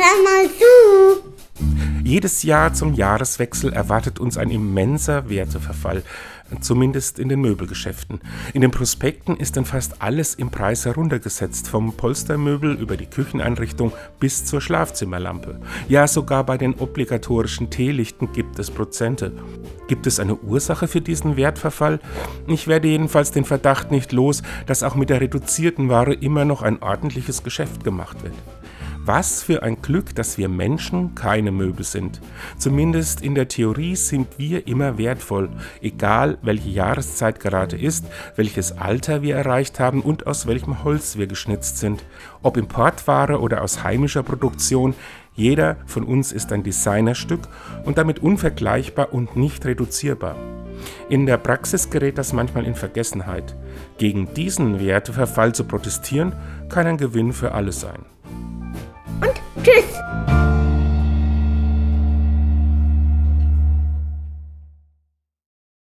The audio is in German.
Hör mal zu! Jedes Jahr zum Jahreswechsel erwartet uns ein immenser Werteverfall, zumindest in den Möbelgeschäften. In den Prospekten ist dann fast alles im Preis heruntergesetzt, vom Polstermöbel über die Kücheneinrichtung bis zur Schlafzimmerlampe. Ja, sogar bei den obligatorischen Teelichten gibt es Prozente. Gibt es eine Ursache für diesen Wertverfall? Ich werde jedenfalls den Verdacht nicht los, dass auch mit der reduzierten Ware immer noch ein ordentliches Geschäft gemacht wird. Was für ein Glück, dass wir Menschen keine Möbel sind. Zumindest in der Theorie sind wir immer wertvoll, egal welche Jahreszeit gerade ist, welches Alter wir erreicht haben und aus welchem Holz wir geschnitzt sind. Ob Importware oder aus heimischer Produktion, jeder von uns ist ein Designerstück und damit unvergleichbar und nicht reduzierbar. In der Praxis gerät das manchmal in Vergessenheit. Gegen diesen Werteverfall zu protestieren, kann ein Gewinn für alle sein. Tschüss!